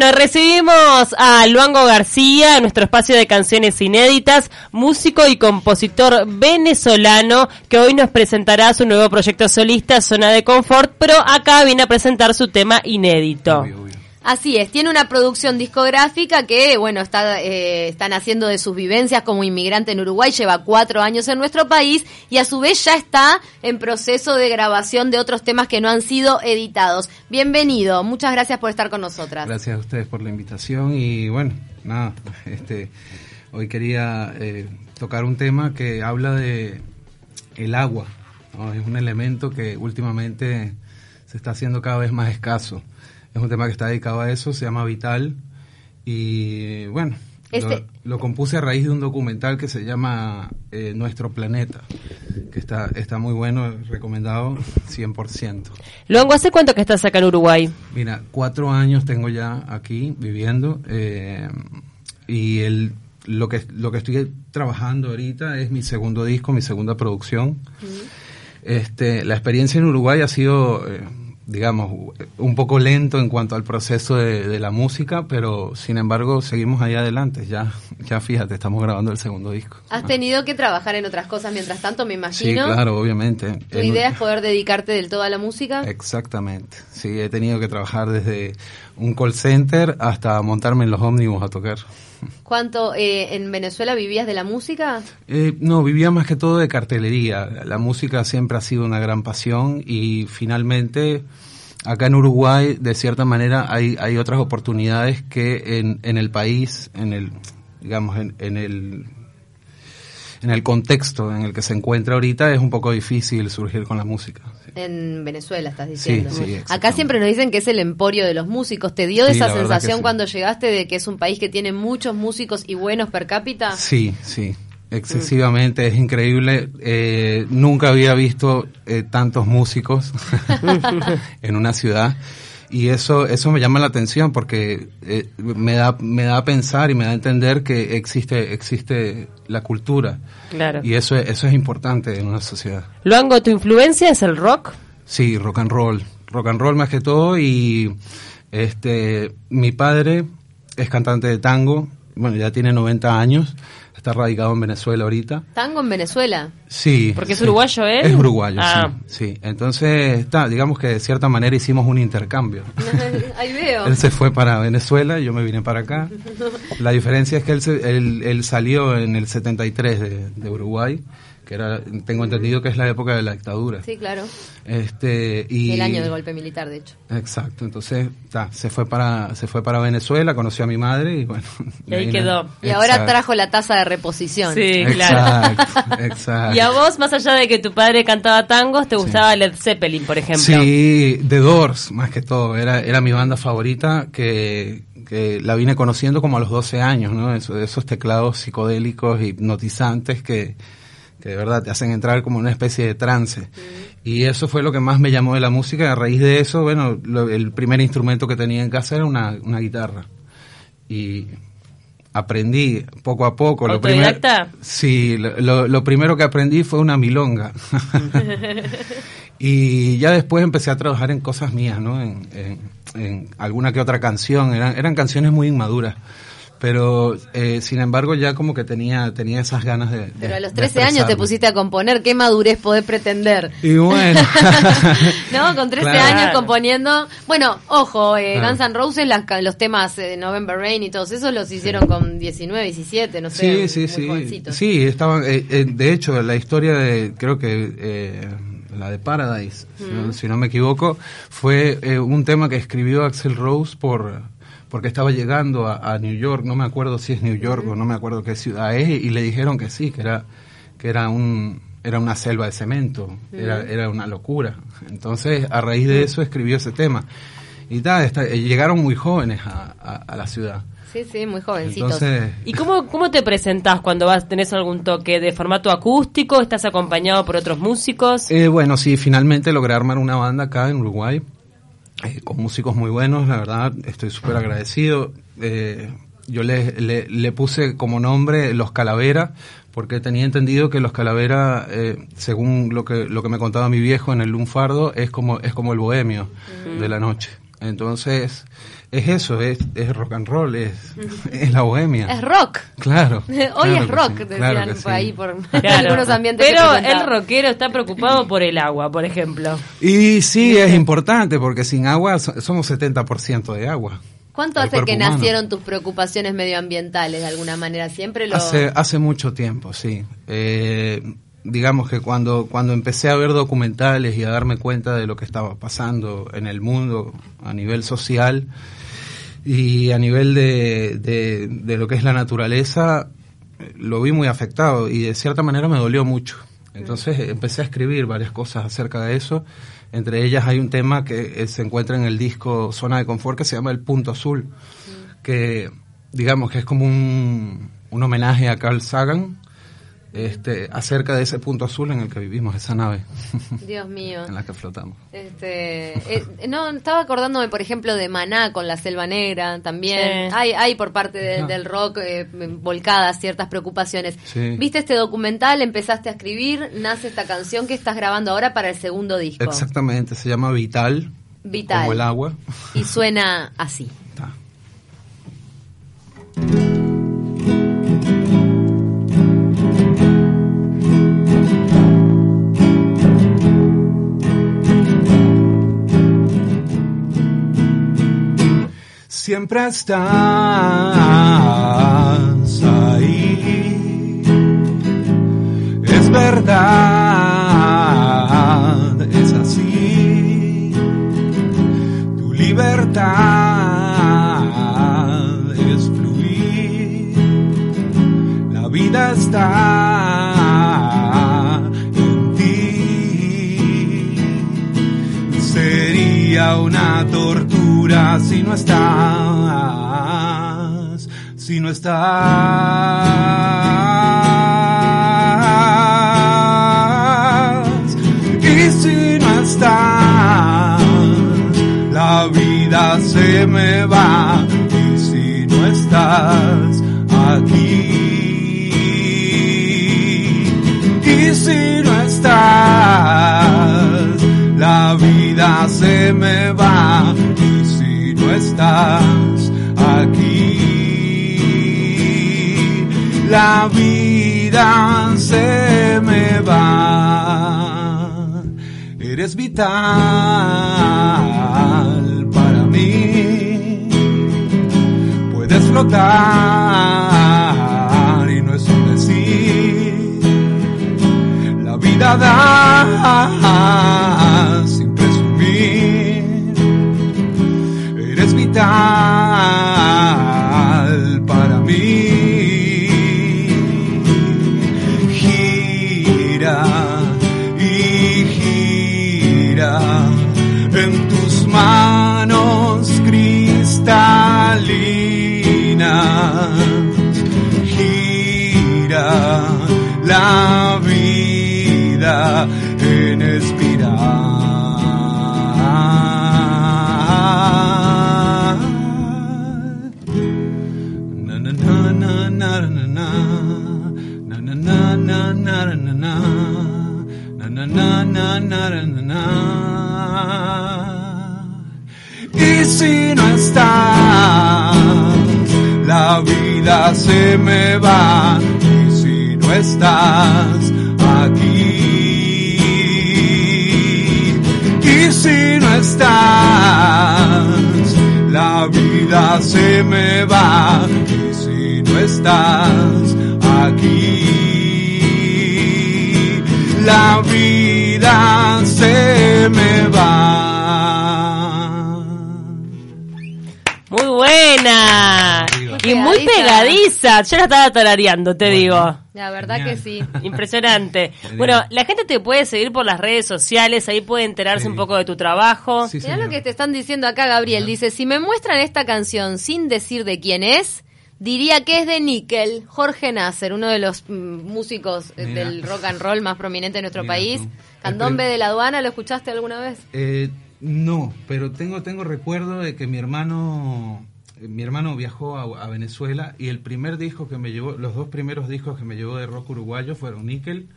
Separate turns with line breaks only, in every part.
Nos recibimos a Luango García, nuestro espacio de canciones inéditas, músico y compositor venezolano, que hoy nos presentará su nuevo proyecto solista, Zona de Confort, pero acá viene a presentar su tema inédito.
Así es, tiene una producción discográfica que, bueno, está, eh, están haciendo de sus vivencias como inmigrante en Uruguay, lleva cuatro años en nuestro país y a su vez ya está en proceso de grabación de otros temas que no han sido editados. Bienvenido, muchas gracias por estar con nosotras.
Gracias a ustedes por la invitación y bueno, nada, este, hoy quería eh, tocar un tema que habla de el agua, es un elemento que últimamente se está haciendo cada vez más escaso. Es un tema que está dedicado a eso, se llama Vital. Y bueno, este lo, compuse a raíz de un documental que se llama eh, Nuestro Planeta, que está, está muy bueno, recomendado 100%.
Luego, ¿hace cuánto que estás acá en Uruguay?
Mira, cuatro años tengo ya aquí viviendo. Eh, y el, lo, que, lo que estoy trabajando ahorita es mi segundo disco, mi segunda producción. este, la experiencia en Uruguay ha sido... Eh, digamos, un poco lento en cuanto al proceso de, la música, pero sin embargo seguimos ahí adelante. Ya, ya fíjate, estamos grabando el segundo disco.
¿Has tenido que trabajar en otras cosas mientras tanto, me imagino?
Sí, claro, obviamente.
¿Tu idea es poder dedicarte del todo a la música?
Exactamente. Sí, he tenido que trabajar desde un call center hasta montarme en los ómnibus a tocar.
¿Cuánto eh, en Venezuela vivías de la música?
Eh, no, vivía más que todo de cartelería. La música siempre ha sido una gran pasión y finalmente acá en Uruguay, de cierta manera, hay, hay otras oportunidades que en, en el país, en el, digamos, en, en el en el contexto en el que se encuentra ahorita es un poco difícil surgir con la música.
En Venezuela estás diciendo. Acá siempre nos dicen que es el emporio de los músicos. ¿Te dio esa sensación cuando llegaste de que es un país que tiene muchos músicos y buenos per cápita?
Sí, sí. Excesivamente, es increíble. Eh, nunca había visto eh, tantos músicos en una ciudad y eso eso me llama la atención porque eh, me da me da a pensar y me da a entender que existe existe la cultura.
Claro.
Y eso eso es importante en una sociedad.
Luango tu influencia es el rock
sí rock and roll. Rock and roll más que todo y este mi padre es cantante de tango bueno ya tiene 90 años está radicado en Venezuela ahorita.
¿Tango en Venezuela?
Sí.
Porque es uruguayo ¿eh?
Es uruguayo, ah. sí, sí. Entonces, está, digamos que de cierta manera hicimos un intercambio.
Ahí veo.
él se fue para Venezuela, yo me vine para acá. La diferencia es que él, él, salió en el 73 de, de Uruguay que era, tengo entendido que es la época de la dictadura.
Sí, claro.
Este, y,
el año del golpe militar, de hecho.
Exacto, entonces se fue para se fue para Venezuela, conoció a mi madre y bueno.
Y ahí quedó.
Y ahora trajo la tasa de reposición.
Sí, claro. Exacto, Y a vos, más allá de que tu padre cantaba tangos, ¿te gustaba Led Zeppelin, por ejemplo?
Sí, The Doors, más que todo. Era, era mi banda favorita que, que la vine conociendo como a los 12 años, ¿no? esos teclados psicodélicos, hipnotizantes que que de verdad te hacen entrar como una especie de trance. Y eso fue lo que más me llamó de la música. A raíz de eso, bueno, el primer instrumento que tenía en casa era una, una guitarra. Y aprendí poco a poco.
Lo
sí, lo, lo, primero que aprendí fue una milonga. y ya después empecé a trabajar en cosas mías, ¿no? En, en, en alguna que otra canción. Eran, eran canciones muy inmaduras pero eh, sin embargo ya como que tenía tenía esas ganas de...
Pero a los 13 años te pusiste a componer, ¿qué madurez podés pretender?
Y bueno.
no, con 13 años componiendo... Bueno, ojo, eh, Guns N' Roses, los temas de November Rain y todos esos los hicieron con 19, 17, no sé.
Sí, sí, sí. Sí, estaban... Eh, eh, de hecho, la historia de, creo que... la de Paradise, si, no, me equivoco, fue un tema que escribió Axel Rose por porque estaba llegando a, New York, no me acuerdo si es New York o no me acuerdo qué ciudad es, y le dijeron que sí, que era, que era un era una selva de cemento, era, era una locura. Entonces, a raíz de eso escribió ese tema. Y tal, eh, llegaron muy jóvenes a, la ciudad.
Sí, sí, muy jovencitos.
¿Y cómo, cómo te presentás cuando vas, tenés algún toque de formato acústico? ¿Estás acompañado por otros músicos?
Eh, bueno, sí, finalmente logré armar una banda acá en Uruguay. Eh, con músicos muy buenos, la verdad, estoy súper agradecido. Eh, yo le, le, puse como nombre Los Calavera, porque tenía entendido que Los Calavera, eh, según lo que, lo que me contaba mi viejo en el lunfardo, es como, es como el bohemio de la noche. Entonces, es eso, es, es rock and roll, es, es la bohemia.
Es rock.
Claro.
Hoy
claro
es rock,
sí,
decían
claro
por
sí.
ahí, por
Claro.
algunos ambientes.
Pero el rockero está preocupado por el agua, por ejemplo.
Y sí, es importante porque sin agua so- somos 70% de agua.
¿Cuánto hace que
humano.
nacieron tus preocupaciones medioambientales de alguna manera? Siempre lo...
Hace, hace mucho tiempo, sí. Eh, digamos que cuando, cuando empecé a ver documentales y a darme cuenta de lo que estaba pasando en el mundo a nivel social y a nivel de, de, de lo que es la naturaleza, lo vi muy afectado y de cierta manera me dolió mucho. Entonces empecé a escribir varias cosas acerca de eso. Entre ellas hay un tema que eh, se encuentra en el disco Zona de Confort que se llama El Punto Azul, que digamos que es como un, un homenaje a Carl Sagan este, acerca de ese punto azul en el que vivimos, esa nave
Dios mío.
en la que flotamos.
Este, eh, no, estaba acordándome, por ejemplo, de Maná con la Selva Negra también.
Sí.
Hay, hay por parte de-
Ah.
del rock eh, volcadas ciertas preocupaciones.
Sí.
¿Viste este documental? Empezaste a escribir, nace esta canción que estás grabando ahora para el segundo disco.
Exactamente, se llama Vital,
Vital.
como el agua.
Y suena así.
Siempre estás ahí. Es verdad, es así. Tu libertad es fluir. La vida está en ti. Sería una tortura si no estás, Y si no estás, la vida se me va. Y si no estás aquí, y si no estás, la vida se me va. Y si no estás la vida se me va. Eres vital para mí. Puedes flotar y no es un decir. La vida da en tus manos cristalinas. Gira la si no estás la vida se me va. Y si no estás aquí y si no estás la vida se me va. Y si no estás aquí la vida se me va
buena. Y muy
Pegadiza.
Yo la estaba tarareando, te
Bueno.
digo.
La verdad
Genial.
que sí.
Impresionante. Bueno, la gente te puede seguir por las redes sociales, ahí puede enterarse
Sí.
un poco de tu trabajo.
Sí,
Mirá
señor.
lo que te están diciendo acá, Gabriel. Dice, si me muestran esta canción sin decir de quién es, diría que es de Nickel, Jorge Nasser, uno de los mm, músicos eh,
Mira.
del rock and roll más prominente de nuestro
Mira
país.
tú.
Candombe de la aduana, ¿lo escuchaste alguna vez?
Eh, no, pero tengo tengo recuerdo de que mi hermano mi hermano viajó a, a Venezuela y el primer disco que me llevó, los dos primeros discos que me llevó de rock uruguayo fueron Nickel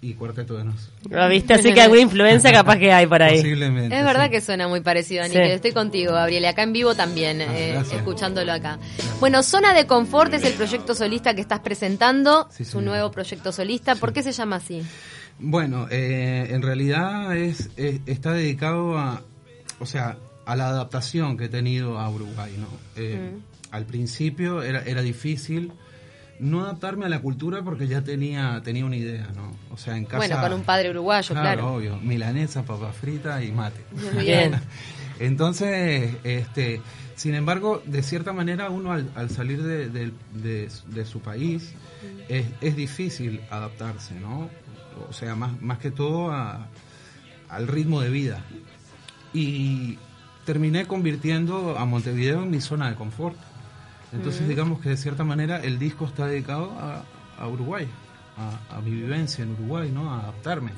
y Cuarteto de Nos.
¿Lo viste? Así que alguna influencia capaz que hay por ahí.
Posiblemente.
Es verdad
sí.
que suena muy parecido a
Sí.
Nickel. Estoy contigo, Gabriel. Acá en vivo también,
Ah,
eh, escuchándolo acá. Bueno, Zona de Confort es el proyecto solista que estás presentando,
Sí,
su nuevo proyecto solista. ¿Por qué se llama así?
Bueno, eh, en realidad es, es- está dedicado a, o sea, a la adaptación que he tenido a Uruguay, ¿no? Eh, Al principio era, era difícil no adaptarme a la cultura porque ya tenía tenía una idea, ¿no? O sea, en casa.
Bueno, con un padre uruguayo, claro.
obvio, milanesa, papa frita y mate.
Muy bien.
Entonces, este, sin embargo, de cierta manera uno al, al salir de, de- de- de su país es, es difícil adaptarse, ¿no? O sea, más, más que todo a- al ritmo de vida. Y terminé convirtiendo a Montevideo en mi zona de confort. Entonces, digamos que de cierta manera el disco está dedicado a, a Uruguay, a, a mi vivencia en Uruguay, ¿no? A adaptarme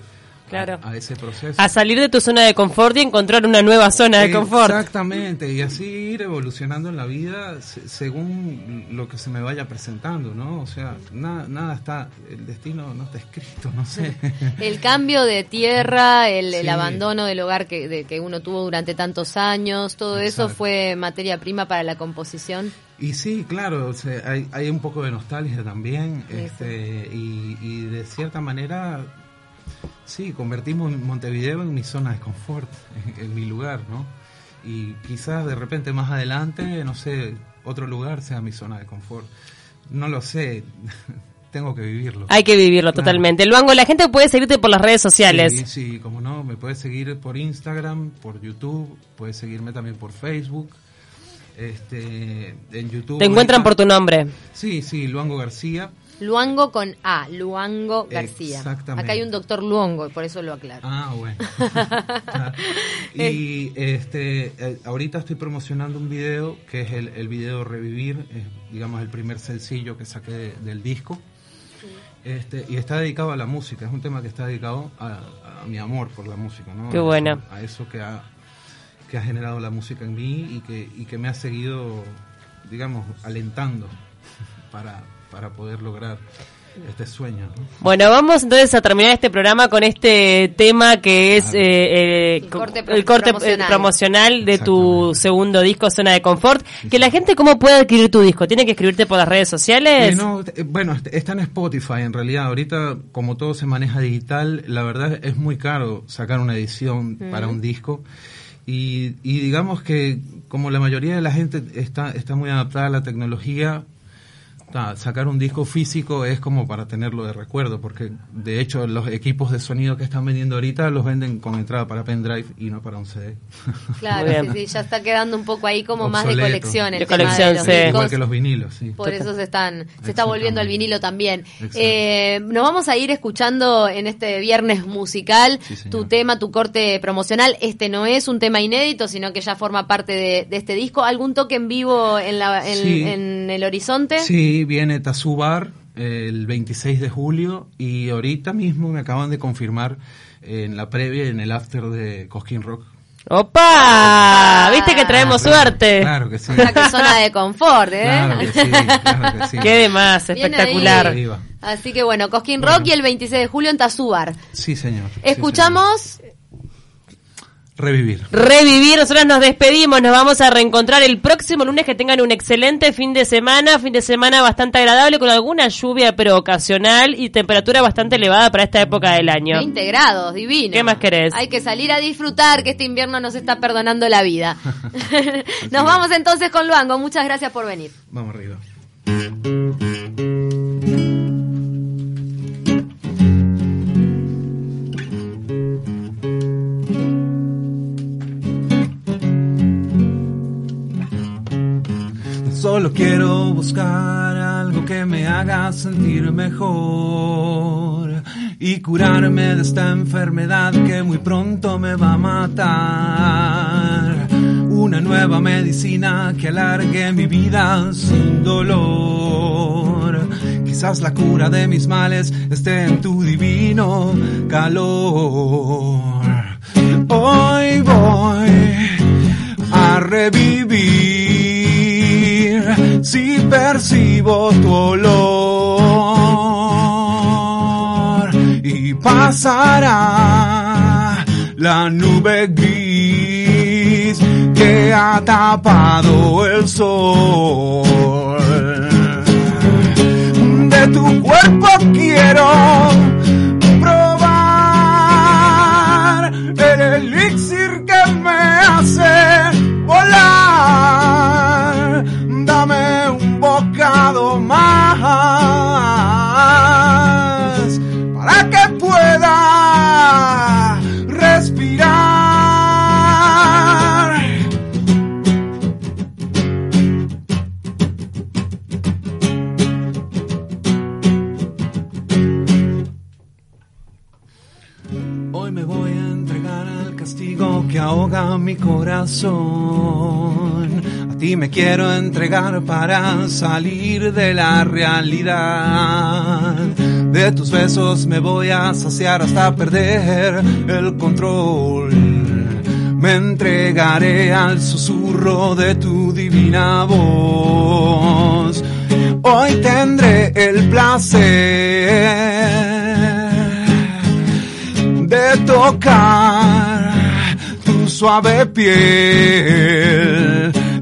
Claro.
a, ese proceso.
A salir de tu zona de confort y encontrar una nueva zona de confort.
Exactamente, y así ir evolucionando en la vida se- según lo que se me vaya presentando, ¿no? O sea, nada, nada está, el destino no está escrito, no sé.
El cambio de tierra, el, el
Sí.
abandono del hogar que, de- que uno tuvo durante tantos años, todo eso
Exacto.
fue materia prima para la composición.
Y sí, claro, o sea, hay, hay un poco de nostalgia también,
Sí,
este, y, y de cierta manera, sí, convertimos Montevideo en mi zona de confort, en, en mi lugar, ¿no? Y quizás de repente más adelante, no sé, otro lugar sea mi zona de confort. No lo sé, tengo que vivirlo.
Hay que vivirlo
Claro.
totalmente. Luango, la gente puede seguirte por las redes sociales.
Sí, sí, como no, me puedes seguir por Instagram, por YouTube, puedes seguirme también por Facebook. Este, en YouTube.
Te encuentran
ahorita-
por tu nombre.
Sí, sí, Luango García.
Luango con A, Luango García.
Exactamente.
Acá hay un doctor Luongo y por eso lo aclaro.
Ah, bueno. Y este, eh, ahorita estoy promocionando un video que es el, el video Revivir, es, digamos el primer sencillo que saqué de- del disco. Este, y está dedicado a la música, es un tema que está dedicado a, a mi amor por la música, ¿no?
Qué
A
bueno.
eso- A eso que ha, que ha generado la música en mí y que, y que me ha seguido, digamos, alentando para, para poder lograr este sueño, ¿no?
Bueno, vamos entonces a terminar este programa con este tema que es
Claro.
eh, eh,
El corte
el corte
promocional.
eh, promocional de tu segundo disco, Zona de Confort. Que la gente, ¿cómo puede adquirir tu disco? ¿Tiene que escribirte por las redes sociales?
Eh, no, eh, bueno, est- está en Spotify en realidad. Ahorita, como todo se maneja digital, la verdad es muy caro sacar una edición para un disco. Y, y digamos que como la mayoría de la gente está, está muy adaptada a la tecnología, ta, sacar un disco físico es como para tenerlo de recuerdo, porque de hecho los equipos de sonido que están vendiendo ahorita los venden con entrada para pendrive y no para un CD.
Claro, sí, sí, ya está quedando un poco ahí como más de colección. el
De
tema
colección,
los
sí.
discos.
Igual que los vinilos, sí.
Por eso se están se está volviendo al vinilo también. Eh, nos vamos a ir escuchando en este viernes musical
Sí,
tu tema, tu corte promocional. Este no es un tema inédito, sino que ya forma parte de, de este disco. ¿Algún toque en vivo en, la, en,
Sí.
en el horizonte?
Sí, viene Tazubar el 26 de julio y ahorita mismo me acaban de confirmar en la previa y en el after de Cosquín Rock.
¡Opa! ¿Viste que traemos
Claro,
suerte?
Claro que sí.
Una que zona de confort, ¿eh?
Claro que sí, claro que sí.
Qué demás, espectacular.
Así que bueno, Cosquín
Bueno.
Rock y el 26 de julio en Tazúbar.
Sí, señor. Sí,
Escuchamos
señor. Revivir.
Revivir, nosotros nos despedimos, nos vamos a reencontrar el próximo lunes, que tengan un excelente fin de semana, fin de semana bastante agradable con alguna lluvia pero ocasional y temperatura bastante elevada para esta época del año.
20 grados, divino.
¿Qué más querés?
Hay que salir a disfrutar, que este invierno nos está perdonando la vida. nos vamos entonces con Luango. Muchas gracias por venir.
Vamos arriba. Solo quiero buscar algo que me haga sentir mejor y curarme de esta enfermedad que muy pronto me va a matar. Una nueva medicina que alargue mi vida sin dolor. Quizás la cura de mis males esté en tu divino calor. Hoy voy a revivir percibo tu olor y pasará la nube gris que ha tapado el sol. De tu cuerpo quiero probar el elixir que me hace volar. Bocado más me quiero entregar para salir de la realidad. De tus besos me voy a saciar hasta perder el control. Me entregaré al susurro de tu divina voz. Hoy tendré el placer de tocar tu suave piel.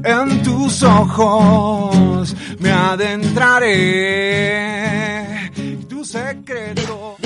En tus ojos me adentraré. Tu secreto.